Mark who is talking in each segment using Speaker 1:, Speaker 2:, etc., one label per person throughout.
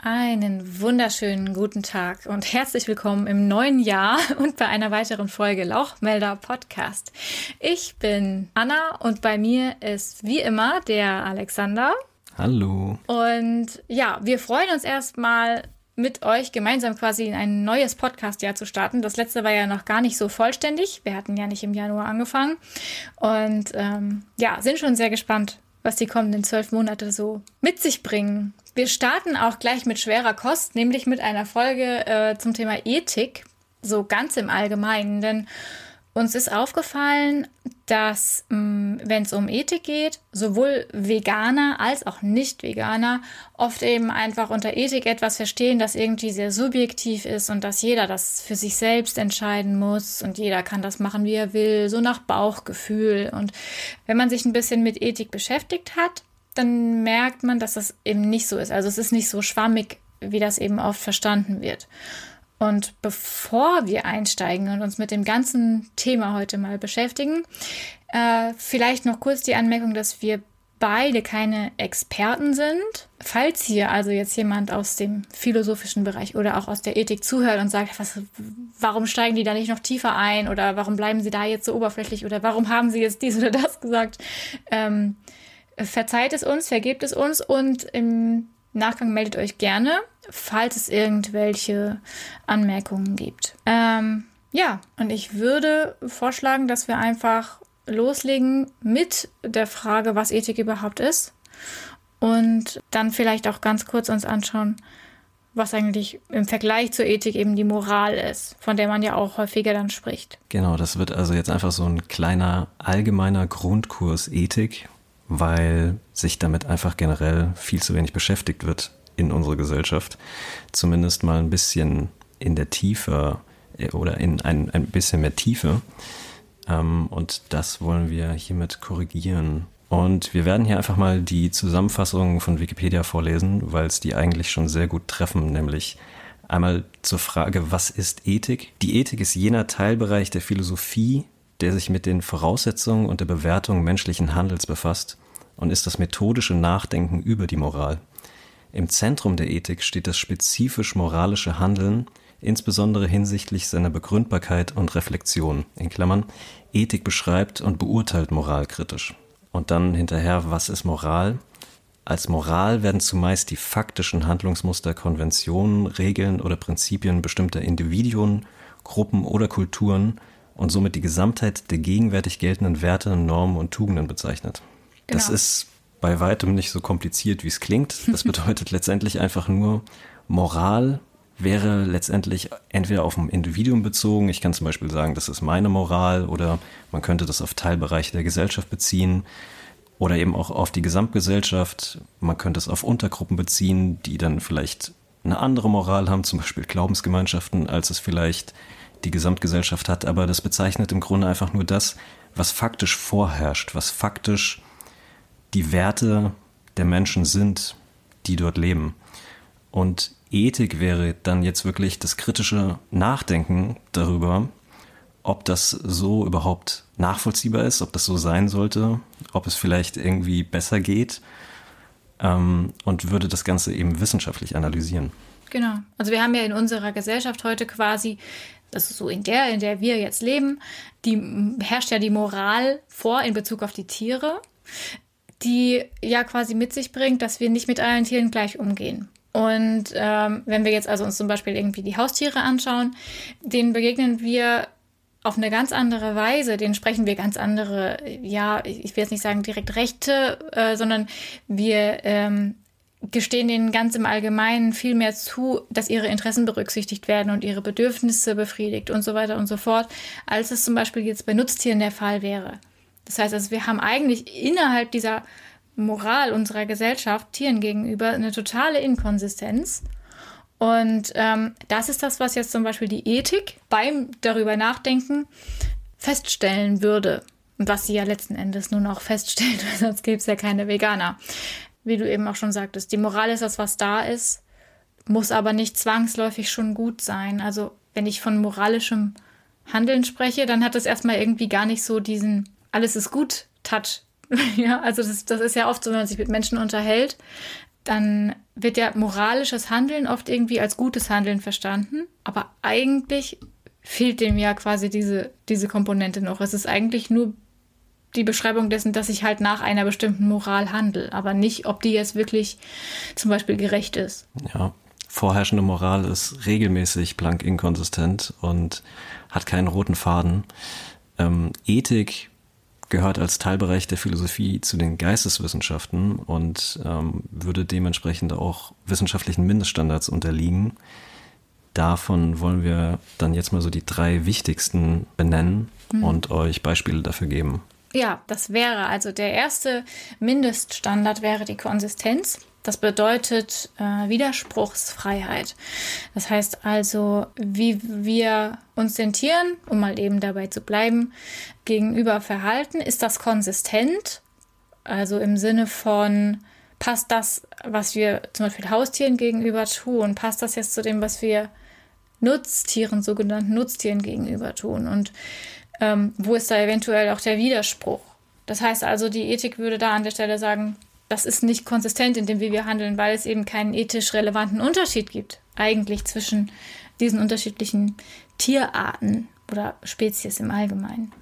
Speaker 1: Einen wunderschönen guten Tag und herzlich willkommen im neuen Jahr und bei einer weiteren Folge Lauchmelder Podcast. Ich bin Anna und bei mir ist wie immer der Alexander.
Speaker 2: Hallo.
Speaker 1: Und ja, wir freuen uns erstmal mit euch gemeinsam quasi in ein neues Podcast-Jahr zu starten. Das letzte war ja noch gar nicht so vollständig. Wir hatten ja nicht im Januar angefangen. Und ähm, ja, sind schon sehr gespannt, was die kommenden zwölf Monate so mit sich bringen. Wir starten auch gleich mit schwerer Kost, nämlich mit einer Folge äh, zum Thema Ethik, so ganz im Allgemeinen. Denn uns ist aufgefallen, dass mm, wenn es um Ethik geht, sowohl Veganer als auch Nicht-Veganer oft eben einfach unter Ethik etwas verstehen, das irgendwie sehr subjektiv ist und dass jeder das für sich selbst entscheiden muss und jeder kann das machen, wie er will, so nach Bauchgefühl. Und wenn man sich ein bisschen mit Ethik beschäftigt hat, dann merkt man, dass das eben nicht so ist. Also es ist nicht so schwammig, wie das eben oft verstanden wird. Und bevor wir einsteigen und uns mit dem ganzen Thema heute mal beschäftigen, äh, vielleicht noch kurz die Anmerkung, dass wir beide keine Experten sind. Falls hier also jetzt jemand aus dem philosophischen Bereich oder auch aus der Ethik zuhört und sagt, was, warum steigen die da nicht noch tiefer ein oder warum bleiben sie da jetzt so oberflächlich oder warum haben sie jetzt dies oder das gesagt, ähm, verzeiht es uns, vergebt es uns und im Nachgang meldet euch gerne, falls es irgendwelche Anmerkungen gibt. Ähm, ja, und ich würde vorschlagen, dass wir einfach loslegen mit der Frage, was Ethik überhaupt ist. Und dann vielleicht auch ganz kurz uns anschauen, was eigentlich im Vergleich zur Ethik eben die Moral ist, von der man ja auch häufiger dann spricht.
Speaker 2: Genau, das wird also jetzt einfach so ein kleiner allgemeiner Grundkurs Ethik, weil sich damit einfach generell viel zu wenig beschäftigt wird in unserer Gesellschaft. Zumindest mal ein bisschen in der Tiefe äh, oder in ein, ein bisschen mehr Tiefe. Ähm, und das wollen wir hiermit korrigieren. Und wir werden hier einfach mal die Zusammenfassung von Wikipedia vorlesen, weil es die eigentlich schon sehr gut treffen, nämlich einmal zur Frage, was ist Ethik? Die Ethik ist jener Teilbereich der Philosophie, der sich mit den Voraussetzungen und der Bewertung menschlichen Handels befasst und ist das methodische Nachdenken über die Moral. Im Zentrum der Ethik steht das spezifisch moralische Handeln, insbesondere hinsichtlich seiner Begründbarkeit und Reflexion. In Klammern, Ethik beschreibt und beurteilt Moral kritisch. Und dann hinterher, was ist Moral? Als Moral werden zumeist die faktischen Handlungsmuster, Konventionen, Regeln oder Prinzipien bestimmter Individuen, Gruppen oder Kulturen und somit die Gesamtheit der gegenwärtig geltenden Werte, Normen und Tugenden bezeichnet. Genau. Das ist bei weitem nicht so kompliziert, wie es klingt. Das bedeutet letztendlich einfach nur, Moral wäre letztendlich entweder auf ein Individuum bezogen. Ich kann zum Beispiel sagen, das ist meine Moral oder man könnte das auf Teilbereiche der Gesellschaft beziehen oder eben auch auf die Gesamtgesellschaft. Man könnte es auf Untergruppen beziehen, die dann vielleicht eine andere Moral haben, zum Beispiel Glaubensgemeinschaften, als es vielleicht die Gesamtgesellschaft hat, aber das bezeichnet im Grunde einfach nur das, was faktisch vorherrscht, was faktisch die Werte der Menschen sind, die dort leben. Und Ethik wäre dann jetzt wirklich das kritische Nachdenken darüber, ob das so überhaupt nachvollziehbar ist, ob das so sein sollte, ob es vielleicht irgendwie besser geht ähm, und würde das Ganze eben wissenschaftlich analysieren.
Speaker 1: Genau. Also wir haben ja in unserer Gesellschaft heute quasi also so in der, in der wir jetzt leben, die herrscht ja die Moral vor in Bezug auf die Tiere, die ja quasi mit sich bringt, dass wir nicht mit allen Tieren gleich umgehen. Und ähm, wenn wir jetzt also uns zum Beispiel irgendwie die Haustiere anschauen, denen begegnen wir auf eine ganz andere Weise, denen sprechen wir ganz andere, ja, ich will jetzt nicht sagen direkt Rechte, äh, sondern wir ähm, gestehen ihnen ganz im Allgemeinen viel mehr zu, dass ihre Interessen berücksichtigt werden und ihre Bedürfnisse befriedigt und so weiter und so fort, als es zum Beispiel jetzt bei Nutztieren der Fall wäre. Das heißt also, wir haben eigentlich innerhalb dieser Moral unserer Gesellschaft Tieren gegenüber eine totale Inkonsistenz. Und ähm, das ist das, was jetzt zum Beispiel die Ethik beim darüber nachdenken feststellen würde. Und was sie ja letzten Endes nun auch feststellt, weil sonst gäbe es ja keine Veganer wie du eben auch schon sagtest, die Moral ist das, was da ist, muss aber nicht zwangsläufig schon gut sein. Also wenn ich von moralischem Handeln spreche, dann hat das erstmal irgendwie gar nicht so diesen alles ist gut Touch. ja, also das, das ist ja oft so, wenn man sich mit Menschen unterhält, dann wird ja moralisches Handeln oft irgendwie als gutes Handeln verstanden, aber eigentlich fehlt dem ja quasi diese, diese Komponente noch. Es ist eigentlich nur die Beschreibung dessen, dass ich halt nach einer bestimmten Moral handle, aber nicht, ob die jetzt wirklich zum Beispiel gerecht ist.
Speaker 2: Ja, vorherrschende Moral ist regelmäßig blank inkonsistent und hat keinen roten Faden. Ähm, Ethik gehört als Teilbereich der Philosophie zu den Geisteswissenschaften und ähm, würde dementsprechend auch wissenschaftlichen Mindeststandards unterliegen. Davon wollen wir dann jetzt mal so die drei wichtigsten benennen mhm. und euch Beispiele dafür geben.
Speaker 1: Ja, das wäre also der erste Mindeststandard wäre die Konsistenz. Das bedeutet äh, Widerspruchsfreiheit. Das heißt also, wie wir uns den Tieren, um mal eben dabei zu bleiben, gegenüber verhalten, ist das konsistent? Also im Sinne von, passt das, was wir zum Beispiel Haustieren gegenüber tun, passt das jetzt zu dem, was wir Nutztieren, sogenannten Nutztieren gegenüber tun? Und ähm, wo ist da eventuell auch der Widerspruch? Das heißt also, die Ethik würde da an der Stelle sagen, das ist nicht konsistent in dem, wie wir handeln, weil es eben keinen ethisch relevanten Unterschied gibt, eigentlich zwischen diesen unterschiedlichen Tierarten oder Spezies im Allgemeinen.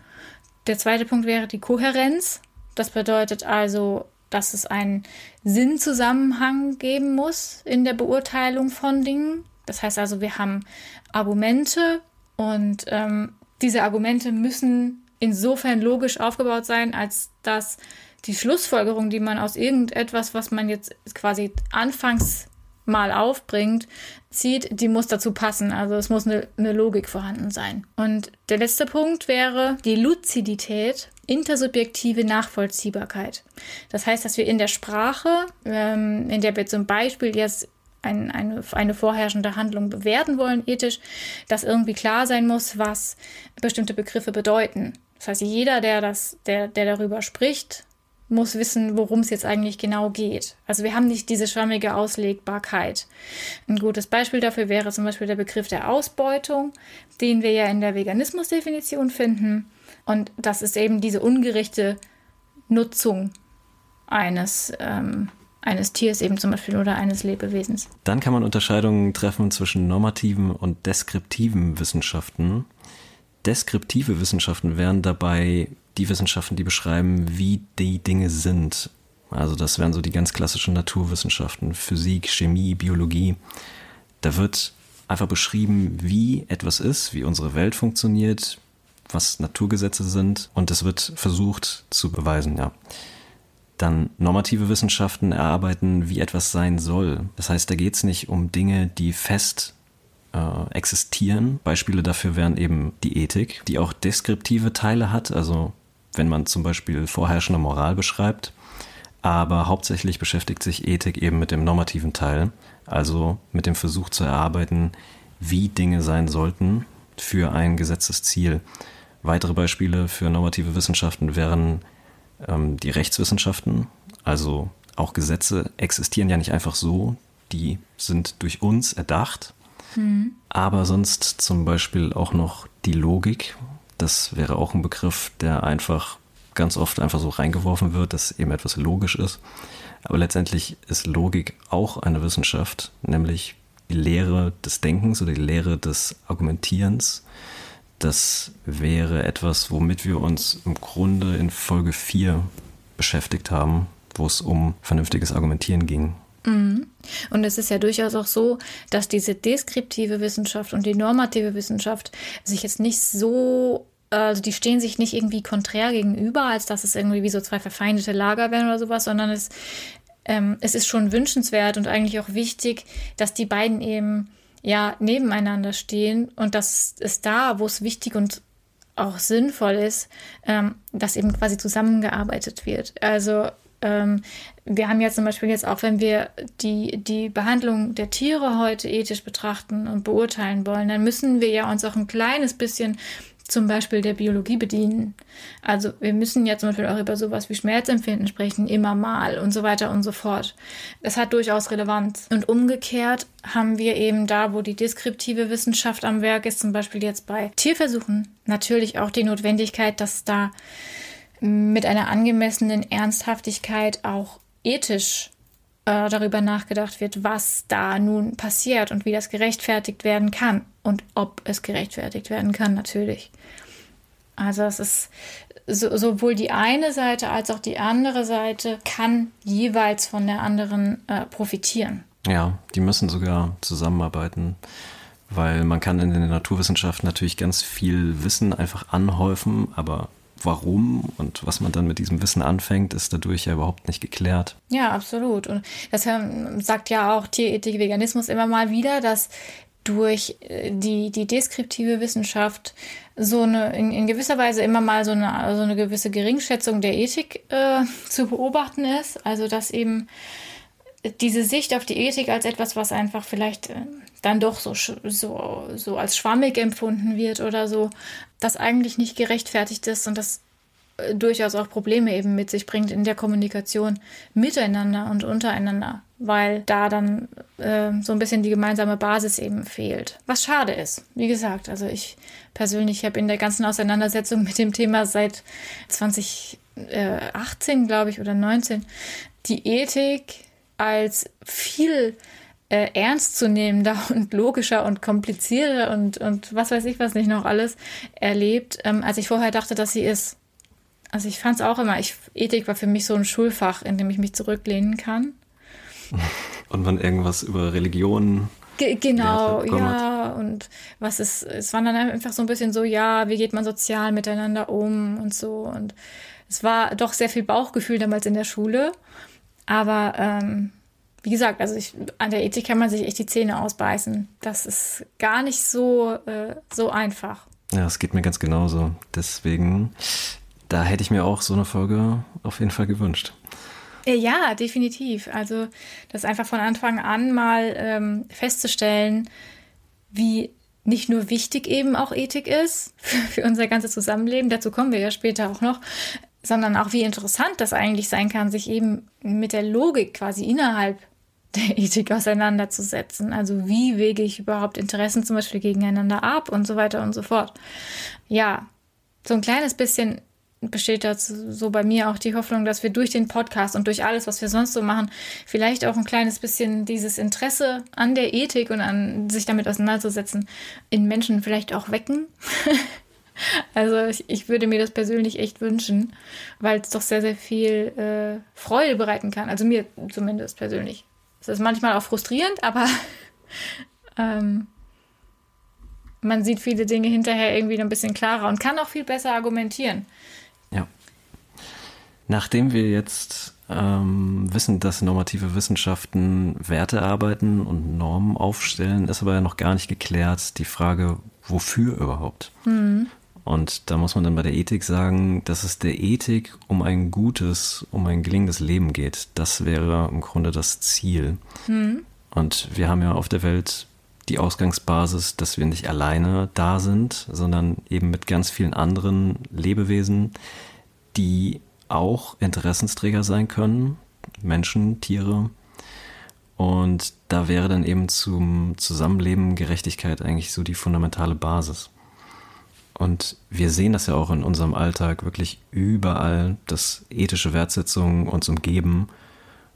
Speaker 1: Der zweite Punkt wäre die Kohärenz. Das bedeutet also, dass es einen Sinnzusammenhang geben muss in der Beurteilung von Dingen. Das heißt also, wir haben Argumente und ähm, diese Argumente müssen insofern logisch aufgebaut sein, als dass die Schlussfolgerung, die man aus irgendetwas, was man jetzt quasi anfangs mal aufbringt, zieht, die muss dazu passen. Also es muss eine, eine Logik vorhanden sein. Und der letzte Punkt wäre die Luzidität, intersubjektive Nachvollziehbarkeit. Das heißt, dass wir in der Sprache, ähm, in der wir zum Beispiel jetzt ein, eine, eine vorherrschende Handlung bewerten wollen, ethisch, dass irgendwie klar sein muss, was bestimmte Begriffe bedeuten. Das heißt, jeder, der das, der, der darüber spricht, muss wissen, worum es jetzt eigentlich genau geht. Also wir haben nicht diese schwammige Auslegbarkeit. Ein gutes Beispiel dafür wäre zum Beispiel der Begriff der Ausbeutung, den wir ja in der Veganismusdefinition finden. Und das ist eben diese ungerechte Nutzung eines ähm, eines Tiers eben zum Beispiel oder eines Lebewesens.
Speaker 2: Dann kann man Unterscheidungen treffen zwischen normativen und deskriptiven Wissenschaften. Deskriptive Wissenschaften wären dabei die Wissenschaften, die beschreiben, wie die Dinge sind. Also das wären so die ganz klassischen Naturwissenschaften, Physik, Chemie, Biologie. Da wird einfach beschrieben, wie etwas ist, wie unsere Welt funktioniert, was Naturgesetze sind und es wird versucht zu beweisen, ja dann normative Wissenschaften erarbeiten, wie etwas sein soll. Das heißt, da geht es nicht um Dinge, die fest äh, existieren. Beispiele dafür wären eben die Ethik, die auch deskriptive Teile hat, also wenn man zum Beispiel vorherrschende Moral beschreibt. Aber hauptsächlich beschäftigt sich Ethik eben mit dem normativen Teil, also mit dem Versuch zu erarbeiten, wie Dinge sein sollten für ein gesetztes Ziel. Weitere Beispiele für normative Wissenschaften wären ähm, die Rechtswissenschaften, also auch Gesetze existieren ja nicht einfach so, die sind durch uns erdacht. Mhm. Aber sonst zum Beispiel auch noch die Logik. Das wäre auch ein Begriff, der einfach ganz oft einfach so reingeworfen wird, dass eben etwas logisch ist. Aber letztendlich ist Logik auch eine Wissenschaft, nämlich die Lehre des Denkens oder die Lehre des Argumentierens das wäre etwas, womit wir uns im Grunde in Folge 4 beschäftigt haben, wo es um vernünftiges Argumentieren ging.
Speaker 1: Mhm. Und es ist ja durchaus auch so, dass diese deskriptive Wissenschaft und die normative Wissenschaft sich jetzt nicht so, also die stehen sich nicht irgendwie konträr gegenüber, als dass es irgendwie wie so zwei verfeindete Lager wären oder sowas, sondern es, ähm, es ist schon wünschenswert und eigentlich auch wichtig, dass die beiden eben ja nebeneinander stehen und das ist da, wo es wichtig und auch sinnvoll ist, ähm, dass eben quasi zusammengearbeitet wird. Also ähm, wir haben ja zum Beispiel jetzt auch, wenn wir die, die Behandlung der Tiere heute ethisch betrachten und beurteilen wollen, dann müssen wir ja uns auch ein kleines bisschen zum Beispiel der Biologie bedienen. Also wir müssen ja zum Beispiel auch über sowas wie Schmerzempfinden sprechen, immer mal und so weiter und so fort. Das hat durchaus Relevanz. Und umgekehrt haben wir eben da, wo die deskriptive Wissenschaft am Werk ist, zum Beispiel jetzt bei Tierversuchen, natürlich auch die Notwendigkeit, dass da mit einer angemessenen Ernsthaftigkeit auch ethisch äh, darüber nachgedacht wird, was da nun passiert und wie das gerechtfertigt werden kann und ob es gerechtfertigt werden kann, natürlich. Also es ist so, sowohl die eine Seite als auch die andere Seite kann jeweils von der anderen äh, profitieren.
Speaker 2: Ja, die müssen sogar zusammenarbeiten, weil man kann in den Naturwissenschaften natürlich ganz viel Wissen einfach anhäufen, aber warum und was man dann mit diesem Wissen anfängt, ist dadurch ja überhaupt nicht geklärt.
Speaker 1: Ja, absolut. Und das ähm, sagt ja auch Tierethik, Veganismus immer mal wieder, dass durch äh, die, die deskriptive Wissenschaft so eine, in, in gewisser Weise immer mal so eine, so eine gewisse Geringschätzung der Ethik äh, zu beobachten ist. Also, dass eben diese Sicht auf die Ethik als etwas, was einfach vielleicht äh, dann doch so, so, so als schwammig empfunden wird oder so, das eigentlich nicht gerechtfertigt ist und das durchaus auch Probleme eben mit sich bringt in der Kommunikation miteinander und untereinander, weil da dann äh, so ein bisschen die gemeinsame Basis eben fehlt. Was schade ist. Wie gesagt, also ich persönlich habe in der ganzen Auseinandersetzung mit dem Thema seit 2018, glaube ich, oder 19, die Ethik als viel äh, ernstzunehmender und logischer und komplizierter und, und was weiß ich was nicht noch alles erlebt, ähm, als ich vorher dachte, dass sie ist. Also ich fand es auch immer, ich, Ethik war für mich so ein Schulfach, in dem ich mich zurücklehnen kann.
Speaker 2: Und man irgendwas über Religion
Speaker 1: Ge genau, ja. Und was ist, es war dann einfach so ein bisschen so, ja, wie geht man sozial miteinander um und so. Und es war doch sehr viel Bauchgefühl damals in der Schule. Aber ähm, wie gesagt, also ich, an der Ethik kann man sich echt die Zähne ausbeißen. Das ist gar nicht so, äh, so einfach.
Speaker 2: Ja, es geht mir ganz genauso. Deswegen, da hätte ich mir auch so eine Folge auf jeden Fall gewünscht.
Speaker 1: Äh, ja, definitiv. Also das einfach von Anfang an mal ähm, festzustellen, wie nicht nur wichtig eben auch Ethik ist für, für unser ganzes Zusammenleben, dazu kommen wir ja später auch noch, sondern auch wie interessant das eigentlich sein kann, sich eben mit der Logik quasi innerhalb der Ethik auseinanderzusetzen. Also wie wege ich überhaupt Interessen zum Beispiel gegeneinander ab und so weiter und so fort. Ja, so ein kleines bisschen besteht dazu so bei mir auch die Hoffnung, dass wir durch den Podcast und durch alles, was wir sonst so machen, vielleicht auch ein kleines bisschen dieses Interesse an der Ethik und an sich damit auseinanderzusetzen in Menschen vielleicht auch wecken. Also ich, ich, würde mir das persönlich echt wünschen, weil es doch sehr, sehr viel äh, Freude bereiten kann. Also mir zumindest persönlich. Es ist manchmal auch frustrierend, aber ähm, man sieht viele Dinge hinterher irgendwie ein bisschen klarer und kann auch viel besser argumentieren.
Speaker 2: Nachdem wir jetzt ähm, wissen, dass normative Wissenschaften Werte arbeiten und Normen aufstellen, ist aber ja noch gar nicht geklärt die Frage, wofür überhaupt. Mhm. Und da muss man dann bei der Ethik sagen, dass es der Ethik um ein gutes, um ein gelingendes Leben geht. Das wäre im Grunde das Ziel. Mhm. Und wir haben ja auf der Welt die Ausgangsbasis, dass wir nicht alleine da sind, sondern eben mit ganz vielen anderen Lebewesen, die auch Interessensträger sein können. Menschen, Tiere. Und da wäre dann eben zum Zusammenleben Gerechtigkeit eigentlich so die fundamentale Basis. Und wir sehen das ja auch in unserem Alltag wirklich überall, dass ethische Wertsetzungen uns umgeben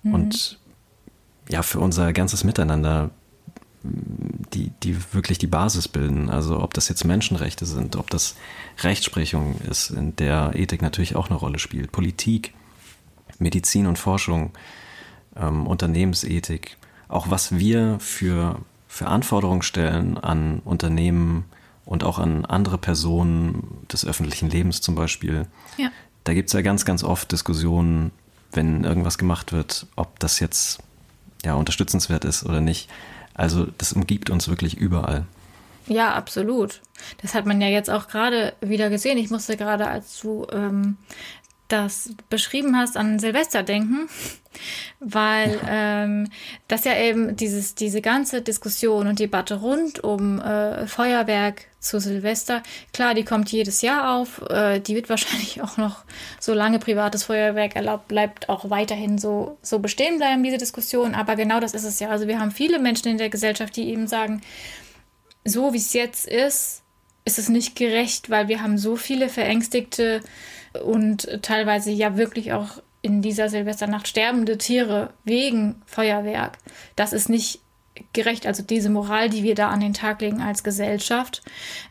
Speaker 2: mhm. und ja, für unser ganzes Miteinander die, die wirklich die Basis bilden. Also ob das jetzt Menschenrechte sind, ob das Rechtsprechung ist, in der Ethik natürlich auch eine Rolle spielt, Politik, Medizin und Forschung, ähm, Unternehmensethik, auch was wir für, für Anforderungen stellen an Unternehmen, und auch an andere Personen des öffentlichen Lebens zum Beispiel. Ja. Da gibt es ja ganz, ganz oft Diskussionen, wenn irgendwas gemacht wird, ob das jetzt ja unterstützenswert ist oder nicht. Also das umgibt uns wirklich überall.
Speaker 1: Ja, absolut. Das hat man ja jetzt auch gerade wieder gesehen. Ich musste gerade, als du ähm, das beschrieben hast, an Silvester denken, weil ähm, das ja eben dieses, diese ganze Diskussion und Debatte rund um äh, Feuerwerk zu Silvester, klar, die kommt jedes Jahr auf, äh, die wird wahrscheinlich auch noch, solange privates Feuerwerk erlaubt bleibt, auch weiterhin so, so bestehen bleiben, diese Diskussion, aber genau das ist es ja. Also wir haben viele Menschen in der Gesellschaft, die eben sagen, so wie es jetzt ist, ist es nicht gerecht, weil wir haben so viele verängstigte und teilweise ja wirklich auch in dieser Silvesternacht sterbende Tiere wegen Feuerwerk, das ist nicht gerecht. Also diese Moral, die wir da an den Tag legen als Gesellschaft,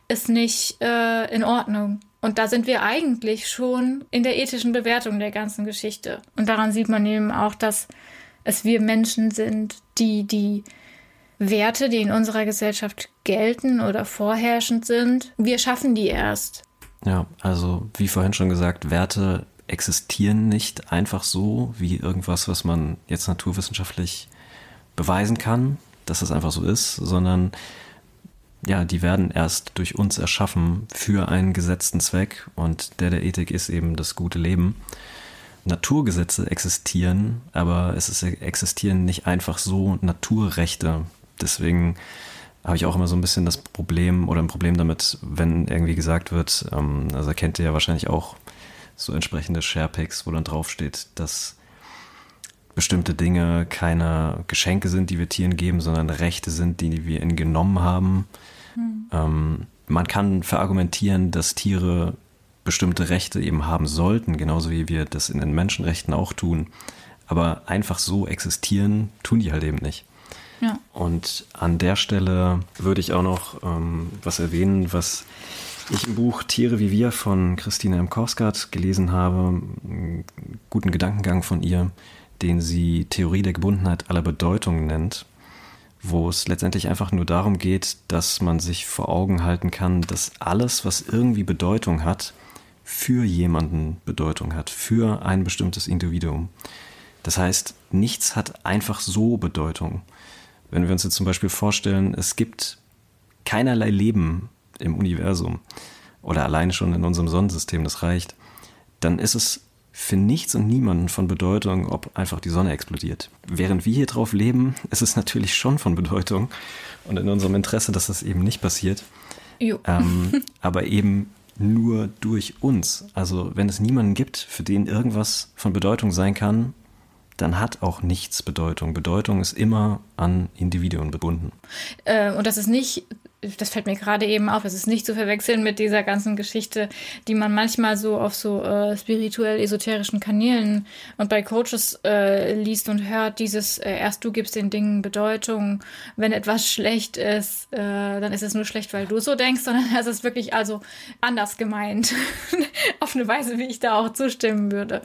Speaker 1: ist nicht äh, in Ordnung. Und da sind wir eigentlich schon in der ethischen Bewertung der ganzen Geschichte. Und daran sieht man eben auch, dass es wir Menschen sind, die die Werte, die in unserer Gesellschaft gelten oder vorherrschend sind, wir schaffen die erst.
Speaker 2: Ja, also wie vorhin schon gesagt, Werte existieren nicht einfach so wie irgendwas, was man jetzt naturwissenschaftlich beweisen kann, dass es einfach so ist, sondern ja, die werden erst durch uns erschaffen für einen gesetzten Zweck und der der Ethik ist eben das gute Leben. Naturgesetze existieren, aber es ist, existieren nicht einfach so Naturrechte. Deswegen habe ich auch immer so ein bisschen das Problem oder ein Problem damit, wenn irgendwie gesagt wird, ähm, also kennt ihr ja wahrscheinlich auch so entsprechende Sharepics, wo dann draufsteht, dass bestimmte Dinge keine Geschenke sind, die wir Tieren geben, sondern Rechte sind, die wir ihnen genommen haben. Mhm. Ähm, man kann verargumentieren, dass Tiere bestimmte Rechte eben haben sollten, genauso wie wir das in den Menschenrechten auch tun. Aber einfach so existieren, tun die halt eben nicht. Und an der Stelle würde ich auch noch ähm, was erwähnen, was ich im Buch Tiere wie wir von Christine M. Korsgaard gelesen habe. Einen guten Gedankengang von ihr den sie Theorie der Gebundenheit aller Bedeutungen nennt, wo es letztendlich einfach nur darum geht, dass man sich vor Augen halten kann, dass alles, was irgendwie Bedeutung hat, für jemanden Bedeutung hat, für ein bestimmtes Individuum. Das heißt, nichts hat einfach so Bedeutung. Wenn wir uns jetzt zum Beispiel vorstellen, es gibt keinerlei Leben im Universum oder alleine schon in unserem Sonnensystem, das reicht, dann ist es für nichts und niemanden von Bedeutung, ob einfach die Sonne explodiert. Während wir hier drauf leben, ist es natürlich schon von Bedeutung und in unserem Interesse, dass das eben nicht passiert. Ähm, aber eben nur durch uns. Also wenn es niemanden gibt, für den irgendwas von Bedeutung sein kann, dann hat auch nichts Bedeutung. Bedeutung ist immer an Individuen gebunden.
Speaker 1: Äh, und das ist nicht das fällt mir gerade eben auf, es ist nicht zu verwechseln mit dieser ganzen Geschichte, die man manchmal so auf so äh, spirituell-esoterischen Kanälen und bei Coaches äh, liest und hört, dieses äh, erst du gibst den Dingen Bedeutung, wenn etwas schlecht ist, äh, dann ist es nur schlecht, weil du so denkst, sondern es ist wirklich also anders gemeint. auf eine Weise, wie ich da auch zustimmen würde.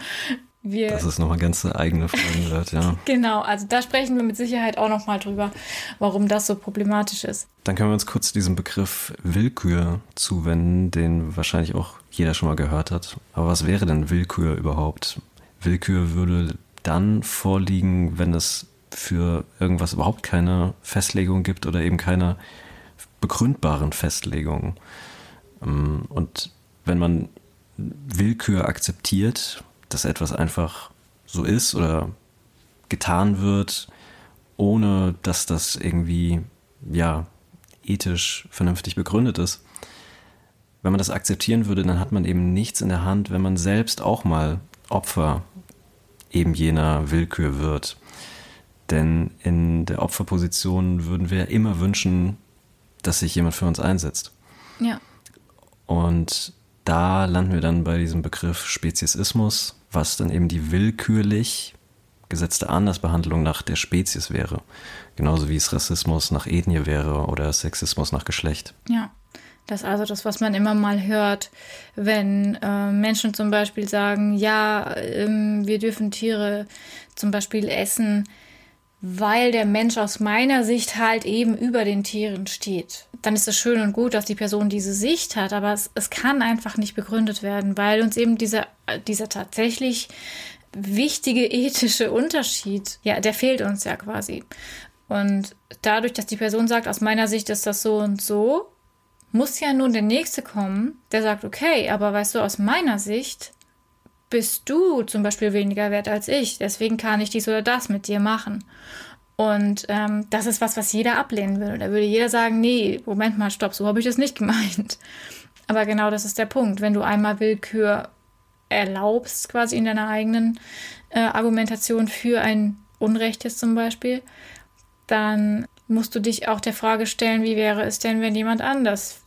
Speaker 2: Wir, das ist nochmal ganz eigene Folgen wird, ja.
Speaker 1: genau, also da sprechen wir mit Sicherheit auch nochmal drüber, warum das so problematisch ist.
Speaker 2: Dann können wir uns kurz diesem Begriff Willkür zuwenden, den wahrscheinlich auch jeder schon mal gehört hat. Aber was wäre denn Willkür überhaupt? Willkür würde dann vorliegen, wenn es für irgendwas überhaupt keine Festlegung gibt oder eben keine begründbaren Festlegungen. Ähm, und wenn man Willkür akzeptiert, dass etwas einfach so ist oder getan wird, ohne dass das irgendwie, ja, ethisch vernünftig begründet ist. Wenn man das akzeptieren würde, dann hat man eben nichts in der Hand, wenn man selbst auch mal Opfer eben jener Willkür wird. Denn in der Opferposition würden wir immer wünschen, dass sich jemand für uns einsetzt.
Speaker 1: Ja.
Speaker 2: Und da landen wir dann bei diesem Begriff Speziesismus, was dann eben die willkürlich gesetzte Andersbehandlung nach der Spezies wäre. Genauso wie es Rassismus nach Ethnie wäre oder Sexismus nach Geschlecht.
Speaker 1: Ja. Das ist also das, was man immer mal hört, wenn äh, Menschen zum Beispiel sagen, ja, ähm, wir dürfen Tiere zum Beispiel essen, weil der Mensch aus meiner Sicht halt eben über den Tieren steht. Dann ist es schön und gut, dass die Person diese Sicht hat, aber es, es kann einfach nicht begründet werden, weil uns eben dieser, dieser tatsächlich wichtige ethische Unterschied, ja, der fehlt uns ja quasi. Und dadurch, dass die Person sagt, aus meiner Sicht ist das so und so, muss ja nun der Nächste kommen, der sagt, okay, aber weißt du, aus meiner Sicht bist du zum Beispiel weniger wert als ich. Deswegen kann ich dies oder das mit dir machen. Und ähm, das ist was, was jeder ablehnen würde. Da würde jeder sagen, nee, Moment mal, stopp, so habe ich das nicht gemeint. Aber genau das ist der Punkt. Wenn du einmal Willkür erlaubst, quasi in deiner eigenen äh, Argumentation für ein Unrechtes zum Beispiel, dann musst du dich auch der Frage stellen, wie wäre es denn, wenn jemand anders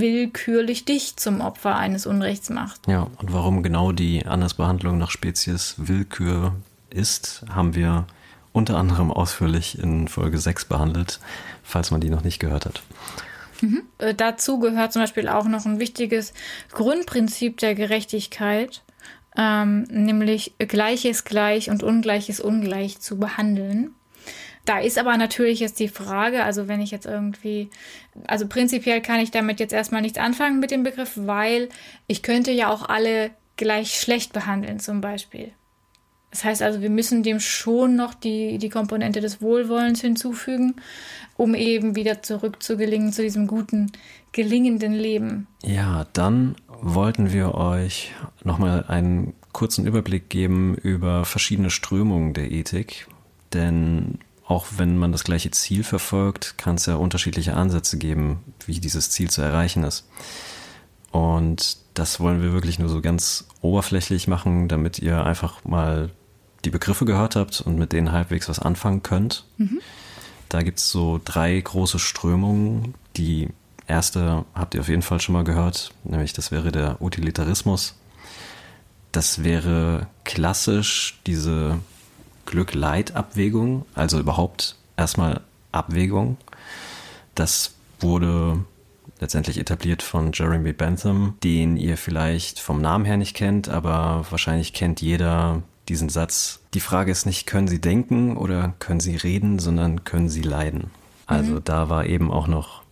Speaker 1: willkürlich dich zum Opfer eines Unrechts macht.
Speaker 2: Ja, und warum genau die Andersbehandlung nach Spezies Willkür ist, haben wir unter anderem ausführlich in Folge 6 behandelt, falls man die noch nicht gehört hat.
Speaker 1: Mhm. Äh, dazu gehört zum Beispiel auch noch ein wichtiges Grundprinzip der Gerechtigkeit, ähm, nämlich Gleiches gleich und Ungleiches ungleich zu behandeln. Da ist aber natürlich jetzt die Frage, also wenn ich jetzt irgendwie, also prinzipiell kann ich damit jetzt erstmal nichts anfangen mit dem Begriff, weil ich könnte ja auch alle gleich schlecht behandeln zum Beispiel. Das heißt also, wir müssen dem schon noch die, die Komponente des Wohlwollens hinzufügen, um eben wieder zurück zu gelingen zu diesem guten, gelingenden Leben.
Speaker 2: Ja, dann wollten wir euch nochmal einen kurzen Überblick geben über verschiedene Strömungen der Ethik. Denn auch wenn man das gleiche Ziel verfolgt, kann es ja unterschiedliche Ansätze geben, wie dieses Ziel zu erreichen ist. Und das wollen wir wirklich nur so ganz oberflächlich machen, damit ihr einfach mal die Begriffe gehört habt und mit denen halbwegs was anfangen könnt. Mhm. Da gibt es so drei große Strömungen. Die erste habt ihr auf jeden Fall schon mal gehört, nämlich das wäre der Utilitarismus. Das wäre klassisch diese Glück-Leid-Abwägung, also überhaupt erstmal Abwägung. Das wurde letztendlich etabliert von Jeremy Bentham, den ihr vielleicht vom Namen her nicht kennt, aber wahrscheinlich kennt jeder diesen Satz. Die Frage ist nicht, können Sie denken oder können Sie reden, sondern können Sie leiden. Also mhm. da war eben auch noch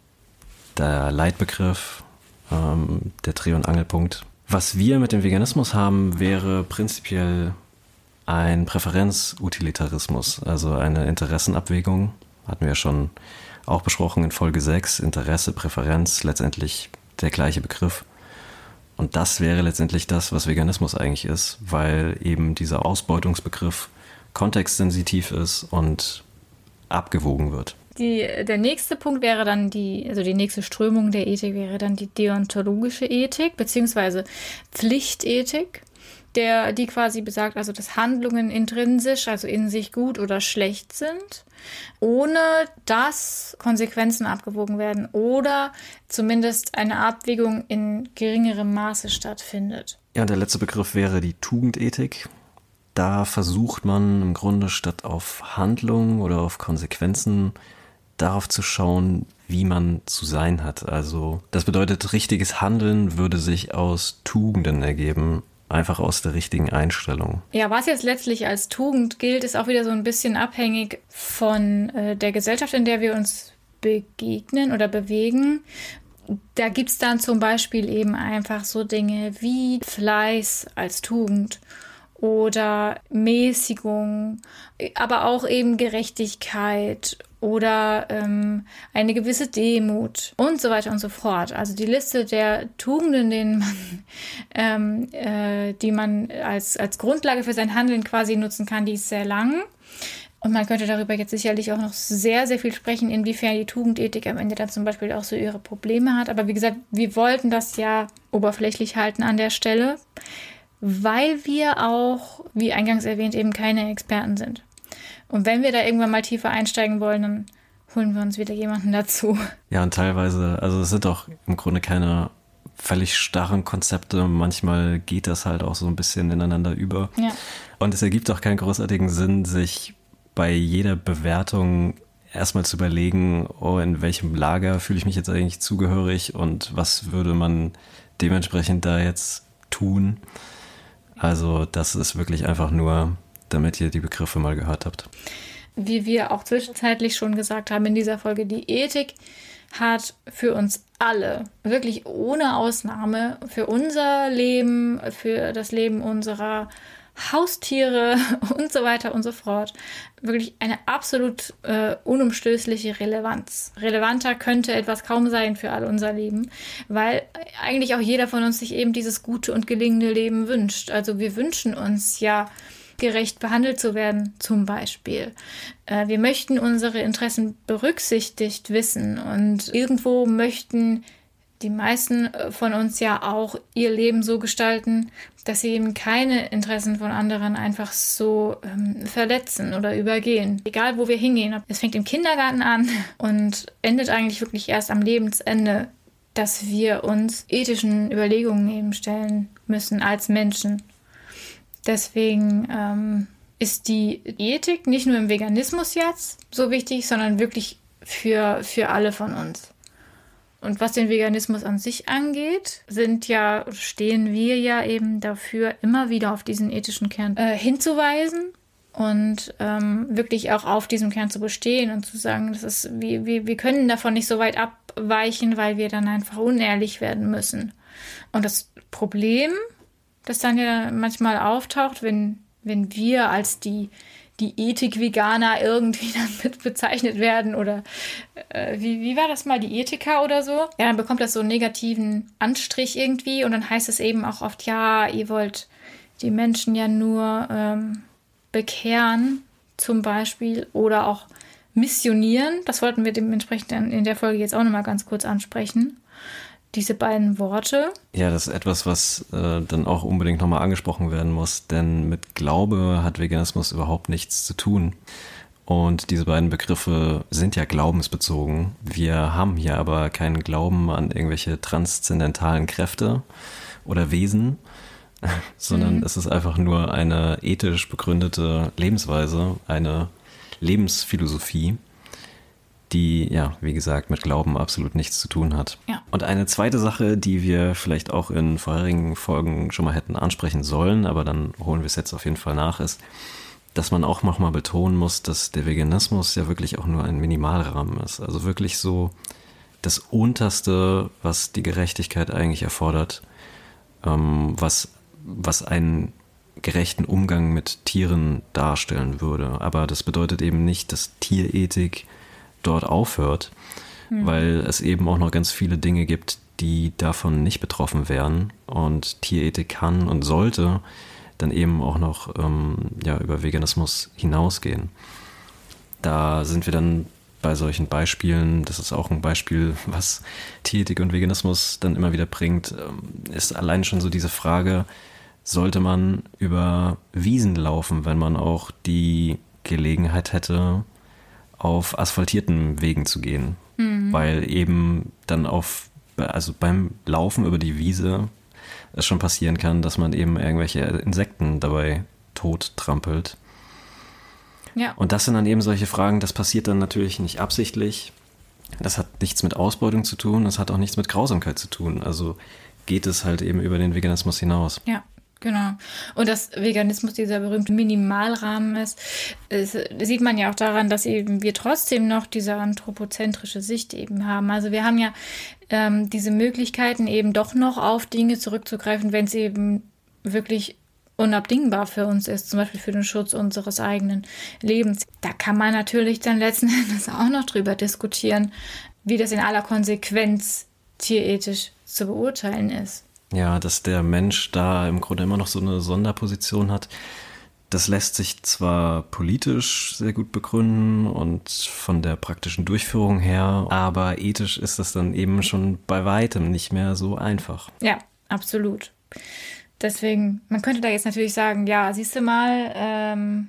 Speaker 2: der Leitbegriff, ähm, der Dreh- und Angelpunkt. Was wir mit dem Veganismus haben, wäre prinzipiell ein Präferenzutilitarismus, also eine Interessenabwägung. Hatten wir schon auch besprochen in Folge 6. Interesse, Präferenz, letztendlich der gleiche Begriff. Und das wäre letztendlich das, was Veganismus eigentlich ist, weil eben dieser Ausbeutungsbegriff kontextsensitiv ist und abgewogen wird.
Speaker 1: Die, der nächste Punkt wäre dann die, also die nächste Strömung der Ethik wäre dann die deontologische Ethik, beziehungsweise Pflichtethik der, die quasi besagt, also dass Handlungen intrinsisch, also in sich gut oder schlecht sind, ohne dass Konsequenzen abgewogen werden oder zumindest eine Abwägung in geringerem Maße stattfindet.
Speaker 2: Ja, und der letzte Begriff wäre die Tugendethik. Da versucht man im Grunde statt auf Handlungen oder auf Konsequenzen darauf zu schauen, wie man zu sein hat. Also das bedeutet, richtiges Handeln würde sich aus Tugenden ergeben einfach aus der richtigen Einstellung.
Speaker 1: Ja, was jetzt letztlich als Tugend gilt, ist auch wieder so ein bisschen abhängig von äh, der Gesellschaft, in der wir uns begegnen oder bewegen. Da gibt es dann zum Beispiel eben einfach so Dinge wie Fleiß als Tugend oder Mäßigung, aber auch eben Gerechtigkeit oder ähm, eine gewisse Demut und so weiter und so fort. Also die Liste der Tugenden, denen man, ähm, äh, die man als, als Grundlage für sein Handeln quasi nutzen kann, die ist sehr lang. Und man könnte darüber jetzt sicherlich auch noch sehr, sehr viel sprechen, inwiefern die Tugendethik am Ende dann zum Beispiel auch so ihre Probleme hat. Aber wie gesagt, wir wollten das ja oberflächlich halten an der Stelle, weil wir auch, wie eingangs erwähnt, eben keine Experten sind. Und wenn wir da irgendwann mal tiefer einsteigen wollen, dann holen wir uns wieder jemanden dazu.
Speaker 2: Ja, und teilweise, also es sind doch im Grunde keine völlig starren Konzepte. Manchmal geht das halt auch so ein bisschen ineinander über. Ja. Und es ergibt auch keinen großartigen Sinn, sich bei jeder Bewertung erstmal zu überlegen, oh, in welchem Lager fühle ich mich jetzt eigentlich zugehörig und was würde man dementsprechend da jetzt tun. Also das ist wirklich einfach nur damit ihr die Begriffe mal gehört habt.
Speaker 1: Wie wir auch zwischenzeitlich schon gesagt haben in dieser Folge, die Ethik hat für uns alle, wirklich ohne Ausnahme, für unser Leben, für das Leben unserer Haustiere und so weiter und so fort, wirklich eine absolut äh, unumstößliche Relevanz. Relevanter könnte etwas kaum sein für all unser Leben, weil eigentlich auch jeder von uns sich eben dieses gute und gelingende Leben wünscht. Also wir wünschen uns ja gerecht behandelt zu werden, zum Beispiel. Äh, wir möchten unsere Interessen berücksichtigt wissen und irgendwo möchten die meisten äh, von uns ja auch ihr Leben so gestalten, dass sie eben keine Interessen von anderen einfach so ähm, verletzen oder übergehen. Egal, wo wir hingehen. Es fängt im Kindergarten an und endet eigentlich wirklich erst am Lebensende dass wir uns ethischen Überlegungen eben stellen müssen als Menschen. Deswegen ähm, ist die Ethik nicht nur im Veganismus jetzt so wichtig, sondern wirklich für, für alle von uns. Und was den Veganismus an sich angeht, sind ja, stehen wir ja eben dafür, immer wieder auf diesen ethischen Kern äh, hinzuweisen und ähm, wirklich auch auf diesem Kern zu bestehen und zu sagen, das ist, wir, wir, wir können davon nicht so weit abweichen, weil wir dann einfach unehrlich werden müssen. Und das Problem, das dann ja manchmal auftaucht, wenn, wenn wir als die, die Ethik-Veganer irgendwie damit bezeichnet werden oder äh, wie, wie war das mal, die Ethiker oder so? Ja, dann bekommt das so einen negativen Anstrich irgendwie und dann heißt es eben auch oft, ja, ihr wollt die Menschen ja nur ähm, bekehren zum Beispiel oder auch missionieren. Das wollten wir dementsprechend in der Folge jetzt auch nochmal ganz kurz ansprechen. Diese beiden Worte.
Speaker 2: Ja, das ist etwas, was äh, dann auch unbedingt nochmal angesprochen werden muss, denn mit Glaube hat Veganismus überhaupt nichts zu tun. Und diese beiden Begriffe sind ja glaubensbezogen. Wir haben hier aber keinen Glauben an irgendwelche transzendentalen Kräfte oder Wesen, sondern mhm. es ist einfach nur eine ethisch begründete Lebensweise, eine Lebensphilosophie, die, ja, wie gesagt, mit Glauben absolut nichts zu tun hat.
Speaker 1: Ja.
Speaker 2: Und eine zweite Sache, die wir vielleicht auch in vorherigen Folgen schon mal hätten ansprechen sollen, aber dann holen wir es jetzt auf jeden Fall nach, ist, dass man auch nochmal betonen muss, dass der Veganismus ja wirklich auch nur ein Minimalrahmen ist. Also wirklich so das Unterste, was die Gerechtigkeit eigentlich erfordert, ähm, was was einen gerechten Umgang mit Tieren darstellen würde. Aber das bedeutet eben nicht, dass Tierethik dort aufhört, mhm. weil es eben auch noch ganz viele Dinge gibt, die davon nicht betroffen wären. Und Tierethik kann und sollte dann eben auch noch ähm, ja, über Veganismus hinausgehen. Da sind wir dann bei solchen Beispielen, das ist auch ein Beispiel, was Tierethik und Veganismus dann immer wieder bringt, ähm, ist allein schon so diese Frage, sollte man über Wiesen laufen, wenn man auch die Gelegenheit hätte, auf asphaltierten Wegen zu gehen. Mhm. Weil eben dann auf, also beim Laufen über die Wiese es schon passieren kann, dass man eben irgendwelche Insekten dabei tot trampelt.
Speaker 1: Ja.
Speaker 2: Und das sind dann eben solche Fragen, das passiert dann natürlich nicht absichtlich. Das hat nichts mit Ausbeutung zu tun, das hat auch nichts mit Grausamkeit zu tun. Also geht es halt eben über den Veganismus hinaus.
Speaker 1: Ja. Genau. Und dass Veganismus dieser berühmte Minimalrahmen ist, sieht man ja auch daran, dass eben wir trotzdem noch diese anthropozentrische Sicht eben haben. Also wir haben ja ähm, diese Möglichkeiten eben doch noch auf Dinge zurückzugreifen, wenn es eben wirklich unabdingbar für uns ist, zum Beispiel für den Schutz unseres eigenen Lebens. Da kann man natürlich dann letzten Endes auch noch drüber diskutieren, wie das in aller Konsequenz tierethisch zu beurteilen ist.
Speaker 2: Ja, dass der Mensch da im Grunde immer noch so eine Sonderposition hat. Das lässt sich zwar politisch sehr gut begründen und von der praktischen Durchführung her, aber ethisch ist das dann eben schon bei weitem nicht mehr so einfach.
Speaker 1: Ja, absolut. Deswegen, man könnte da jetzt natürlich sagen, ja, siehst du mal, ähm,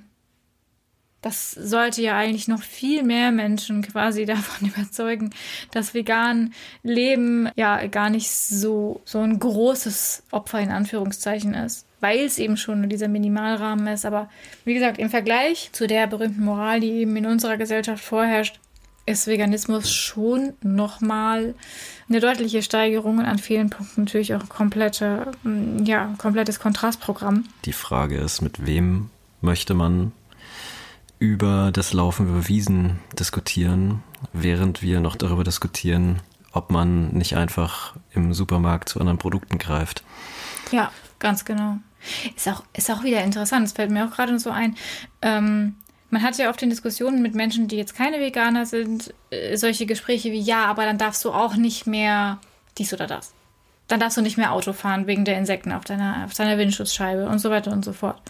Speaker 1: das sollte ja eigentlich noch viel mehr Menschen quasi davon überzeugen, dass vegan Leben ja gar nicht so, so ein großes Opfer in Anführungszeichen ist, weil es eben schon dieser Minimalrahmen ist. Aber wie gesagt, im Vergleich zu der berühmten Moral, die eben in unserer Gesellschaft vorherrscht, ist Veganismus schon nochmal eine deutliche Steigerung und an vielen Punkten natürlich auch komplette, ja, komplettes Kontrastprogramm.
Speaker 2: Die Frage ist, mit wem möchte man über das Laufen über Wiesen diskutieren, während wir noch darüber diskutieren, ob man nicht einfach im Supermarkt zu anderen Produkten greift.
Speaker 1: Ja, ganz genau. Ist auch, ist auch wieder interessant, es fällt mir auch gerade so ein. Ähm, man hat ja oft in Diskussionen mit Menschen, die jetzt keine Veganer sind, äh, solche Gespräche wie, ja, aber dann darfst du auch nicht mehr dies oder das. Dann darfst du nicht mehr Auto fahren wegen der Insekten auf deiner, auf deiner Windschutzscheibe und so weiter und so fort.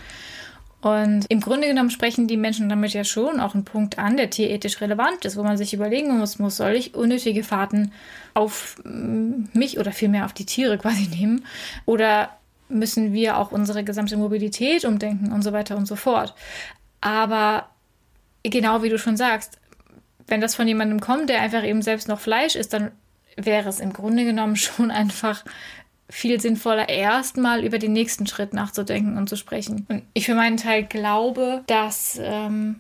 Speaker 1: Und im Grunde genommen sprechen die Menschen damit ja schon auch einen Punkt an, der tierethisch relevant ist, wo man sich überlegen muss, muss soll ich unnötige Fahrten auf mm, mich oder vielmehr auf die Tiere quasi nehmen? Oder müssen wir auch unsere gesamte Mobilität umdenken und so weiter und so fort? Aber genau wie du schon sagst, wenn das von jemandem kommt, der einfach eben selbst noch Fleisch isst, dann wäre es im Grunde genommen schon einfach viel sinnvoller, erstmal über den nächsten Schritt nachzudenken und zu sprechen. Und ich für meinen Teil glaube, dass ähm,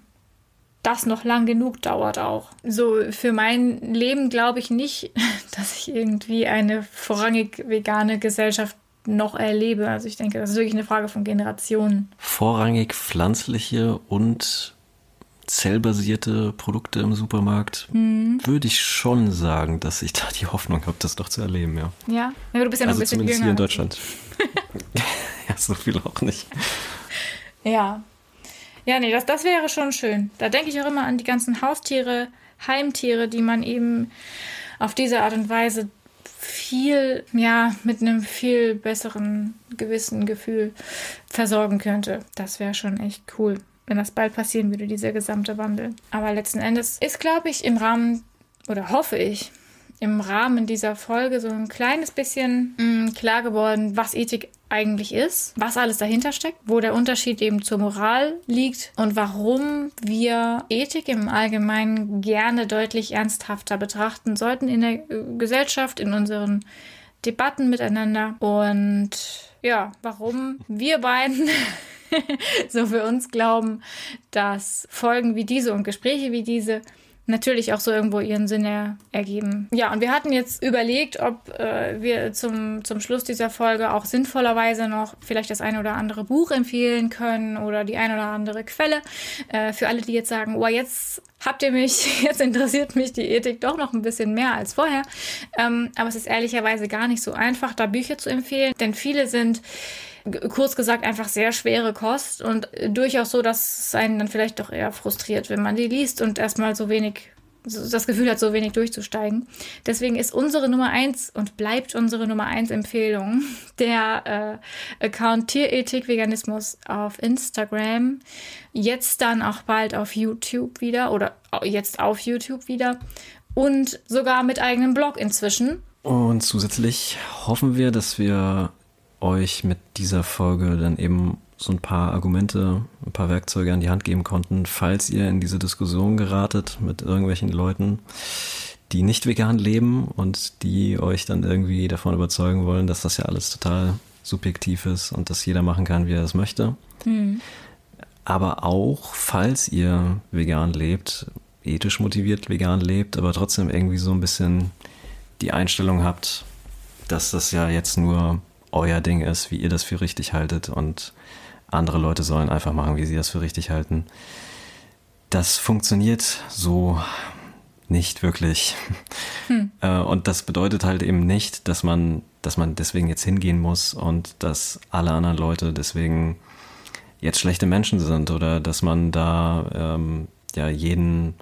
Speaker 1: das noch lang genug dauert auch. So für mein Leben glaube ich nicht, dass ich irgendwie eine vorrangig vegane Gesellschaft noch erlebe. Also ich denke, das ist wirklich eine Frage von Generationen.
Speaker 2: Vorrangig pflanzliche und zellbasierte Produkte im Supermarkt, hm. würde ich schon sagen, dass ich da die Hoffnung habe, das doch zu erleben, ja.
Speaker 1: Ja, ja du bist ja noch
Speaker 2: also
Speaker 1: ein bisschen
Speaker 2: zumindest
Speaker 1: jünger.
Speaker 2: hier in Deutschland. ja, so viel auch nicht.
Speaker 1: Ja. Ja, nee, das, das wäre schon schön. Da denke ich auch immer an die ganzen Haustiere, Heimtiere, die man eben auf diese Art und Weise viel, ja, mit einem viel besseren gewissen Gefühl versorgen könnte. Das wäre schon echt cool wenn das bald passieren würde, dieser gesamte Wandel. Aber letzten Endes ist, glaube ich, im Rahmen, oder hoffe ich, im Rahmen dieser Folge so ein kleines bisschen mh, mm, klar geworden, was Ethik eigentlich ist, was alles dahinter steckt, wo der Unterschied eben zur Moral liegt und warum wir Ethik im Allgemeinen gerne deutlich ernsthafter betrachten sollten in der äh, Gesellschaft, in unseren Debatten miteinander und ja, warum wir beiden so für uns glauben, dass Folgen wie diese und Gespräche wie diese natürlich auch so irgendwo ihren Sinn er, ergeben. Ja, und wir hatten jetzt überlegt, ob äh, wir zum, zum Schluss dieser Folge auch sinnvollerweise noch vielleicht das eine oder andere Buch empfehlen können oder die eine oder andere Quelle. Äh, für alle, die jetzt sagen, oh, jetzt habt ihr mich, jetzt interessiert mich die Ethik doch noch ein bisschen mehr als vorher. Ähm, aber es ist ehrlicherweise gar nicht so einfach, da Bücher zu empfehlen, denn viele sind kurz gesagt einfach sehr schwere Kost und durchaus so, dass es einen dann vielleicht doch eher frustriert, wenn man die liest und erstmal so wenig das Gefühl hat, so wenig durchzusteigen. Deswegen ist unsere Nummer eins und bleibt unsere Nummer eins Empfehlung der äh, Account Tierethik Veganismus auf Instagram. Jetzt dann auch bald auf YouTube wieder oder jetzt auf YouTube wieder und sogar mit eigenem Blog inzwischen.
Speaker 2: Und zusätzlich hoffen wir, dass wir euch mit dieser Folge dann eben so ein paar Argumente, ein paar Werkzeuge an die Hand geben konnten, falls ihr in diese Diskussion geratet mit irgendwelchen Leuten, die nicht vegan leben und die euch dann irgendwie davon überzeugen wollen, dass das ja alles total subjektiv ist und dass jeder machen kann, wie er es möchte. Mhm. Aber auch, falls ihr vegan lebt, ethisch motiviert vegan lebt, aber trotzdem irgendwie so ein bisschen die Einstellung habt, dass das ja jetzt nur euer Ding ist, wie ihr das für richtig haltet und andere Leute sollen einfach machen, wie sie das für richtig halten. Das funktioniert so nicht wirklich. Hm. Äh, und das bedeutet halt eben nicht, dass man, dass man deswegen jetzt hingehen muss und dass alle anderen Leute deswegen jetzt schlechte Menschen sind oder dass man da ähm, ja jeden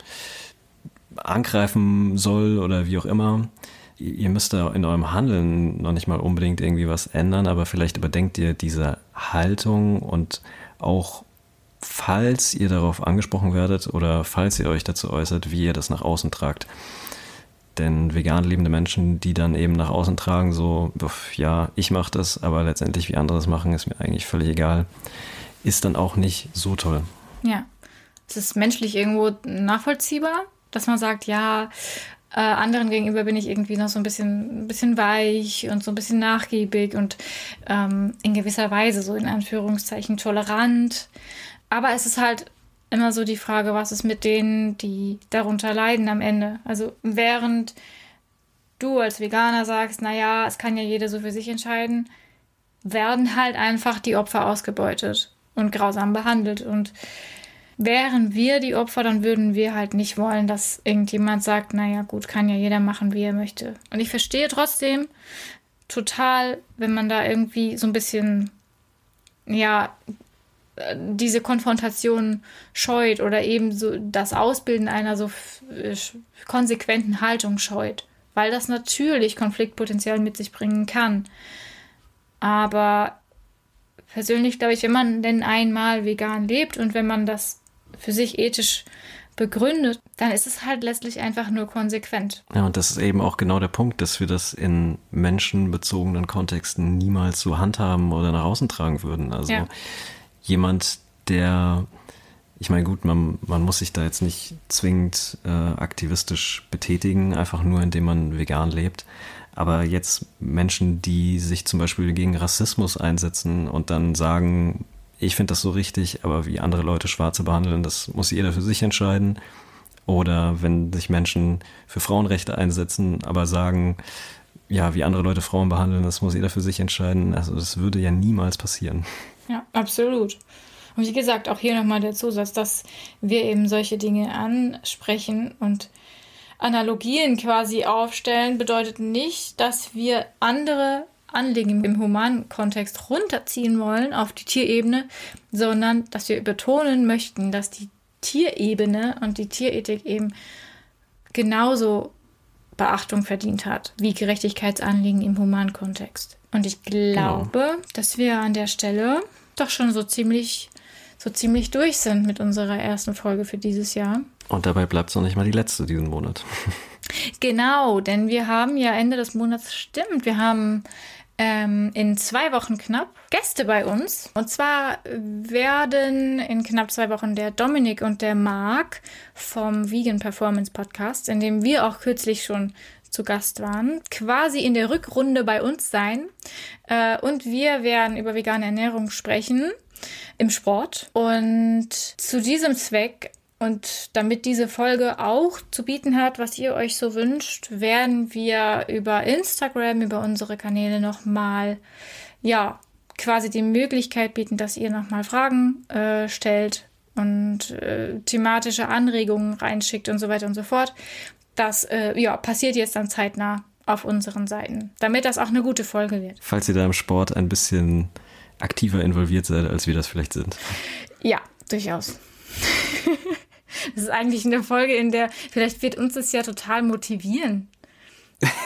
Speaker 2: angreifen soll oder wie auch immer ihr müsst da in eurem Handeln noch nicht mal unbedingt irgendwie was ändern, aber vielleicht überdenkt ihr diese Haltung und auch falls ihr darauf angesprochen werdet oder falls ihr euch dazu äußert, wie ihr das nach außen tragt. Denn vegan lebende Menschen, die dann eben nach außen tragen, so, ja, ich mache das, aber letztendlich wie andere es machen, ist mir eigentlich völlig egal, ist dann auch nicht so toll.
Speaker 1: Ja, es ist menschlich irgendwo nachvollziehbar, dass man sagt, ja, äh, anderen gegenüber bin ich irgendwie noch so ein bisschen, ein bisschen weich und so ein bisschen nachgiebig und ähm, in gewisser Weise so in Anführungszeichen tolerant. Aber es ist halt immer so die Frage, was ist mit denen, die darunter leiden am Ende. Also während du als Veganer sagst, naja, es kann ja jeder so für sich entscheiden, werden halt einfach die Opfer ausgebeutet und grausam behandelt. Und Wären wir die Opfer, dann würden wir halt nicht wollen, dass irgendjemand sagt, naja gut, kann ja jeder machen, wie er möchte. Und ich verstehe trotzdem total, wenn man da irgendwie so ein bisschen, ja, diese Konfrontation scheut oder eben so das Ausbilden einer so konsequenten Haltung scheut, weil das natürlich Konfliktpotenzial mit sich bringen kann. Aber persönlich glaube ich, wenn man denn einmal vegan lebt und wenn man das für sich ethisch begründet, dann ist es halt letztlich einfach nur konsequent.
Speaker 2: Ja, und das ist eben auch genau der Punkt, dass wir das in menschenbezogenen Kontexten niemals so handhaben oder nach außen tragen würden. Also ja. jemand, der ich meine, gut, man, man muss sich da jetzt nicht zwingend äh, aktivistisch betätigen, einfach nur indem man vegan lebt. Aber jetzt Menschen, die sich zum Beispiel gegen Rassismus einsetzen und dann sagen, ich finde das so richtig, aber wie andere Leute Schwarze behandeln, das muss jeder für sich entscheiden. Oder wenn sich Menschen für Frauenrechte einsetzen, aber sagen, ja, wie andere Leute Frauen behandeln, das muss jeder für sich entscheiden. Also das würde ja niemals passieren.
Speaker 1: Ja, absolut. Und wie gesagt, auch hier nochmal der Zusatz, dass wir eben solche Dinge ansprechen und Analogien quasi aufstellen, bedeutet nicht, dass wir andere Anliegen im humanen Kontext runterziehen wollen auf die Tierebene, sondern dass wir betonen möchten, dass die Tierebene und die Tierethik eben genauso Beachtung verdient hat wie Gerechtigkeitsanliegen im humanen Kontext. Und ich glaube, genau. dass wir an der Stelle doch schon so ziemlich so ziemlich durch sind mit unserer ersten Folge für dieses Jahr.
Speaker 2: Und dabei bleibt es noch nicht mal die letzte diesen Monat.
Speaker 1: Genau, denn wir haben ja Ende des Monats, stimmt, wir haben ähm, in zwei Wochen knapp Gäste bei uns. Und zwar werden in knapp zwei Wochen der Dominik und der Marc vom Vegan Performance Podcast, in dem wir auch kürzlich schon zu Gast waren, quasi in der Rückrunde bei uns sein. Äh, und wir werden über vegane Ernährung sprechen im Sport. Und zu diesem Zweck und damit diese Folge auch zu bieten hat, was ihr euch so wünscht, werden wir über Instagram, über unsere Kanäle nochmal, ja, quasi die Möglichkeit bieten, dass ihr nochmal Fragen äh, stellt und äh, thematische Anregungen reinschickt und so weiter und so fort. Das äh, ja, passiert jetzt dann zeitnah auf unseren Seiten, damit das auch eine gute Folge wird.
Speaker 2: Falls ihr da im Sport ein bisschen aktiver involviert seid, als wir das vielleicht sind.
Speaker 1: Ja, durchaus. das ist eigentlich eine Folge, in der vielleicht wird uns das ja total motivieren.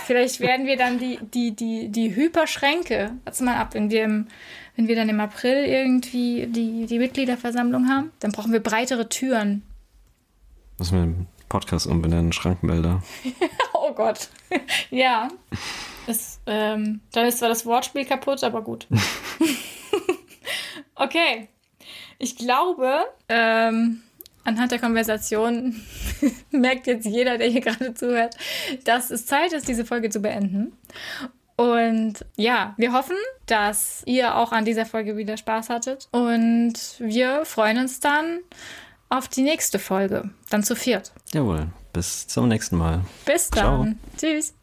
Speaker 1: Vielleicht werden wir dann die, die, die, die Hyperschränke, warte mal ab, wenn wir, im, wenn wir dann im April irgendwie die, die Mitgliederversammlung haben, dann brauchen wir breitere Türen.
Speaker 2: Was wir den Podcast umbenennen, Schrankenmelder.
Speaker 1: oh Gott. ja. Das, ähm, dann ist zwar das Wortspiel kaputt, aber gut. okay. Ich glaube, ähm, anhand der Konversation merkt jetzt jeder, der hier gerade zuhört, dass es Zeit ist, diese Folge zu beenden. Und ja, wir hoffen, dass ihr auch an dieser Folge wieder Spaß hattet. Und wir freuen uns dann auf die nächste Folge. Dann zu viert.
Speaker 2: Jawohl. Bis zum nächsten Mal.
Speaker 1: Bis dann. Ciao. Tschüss.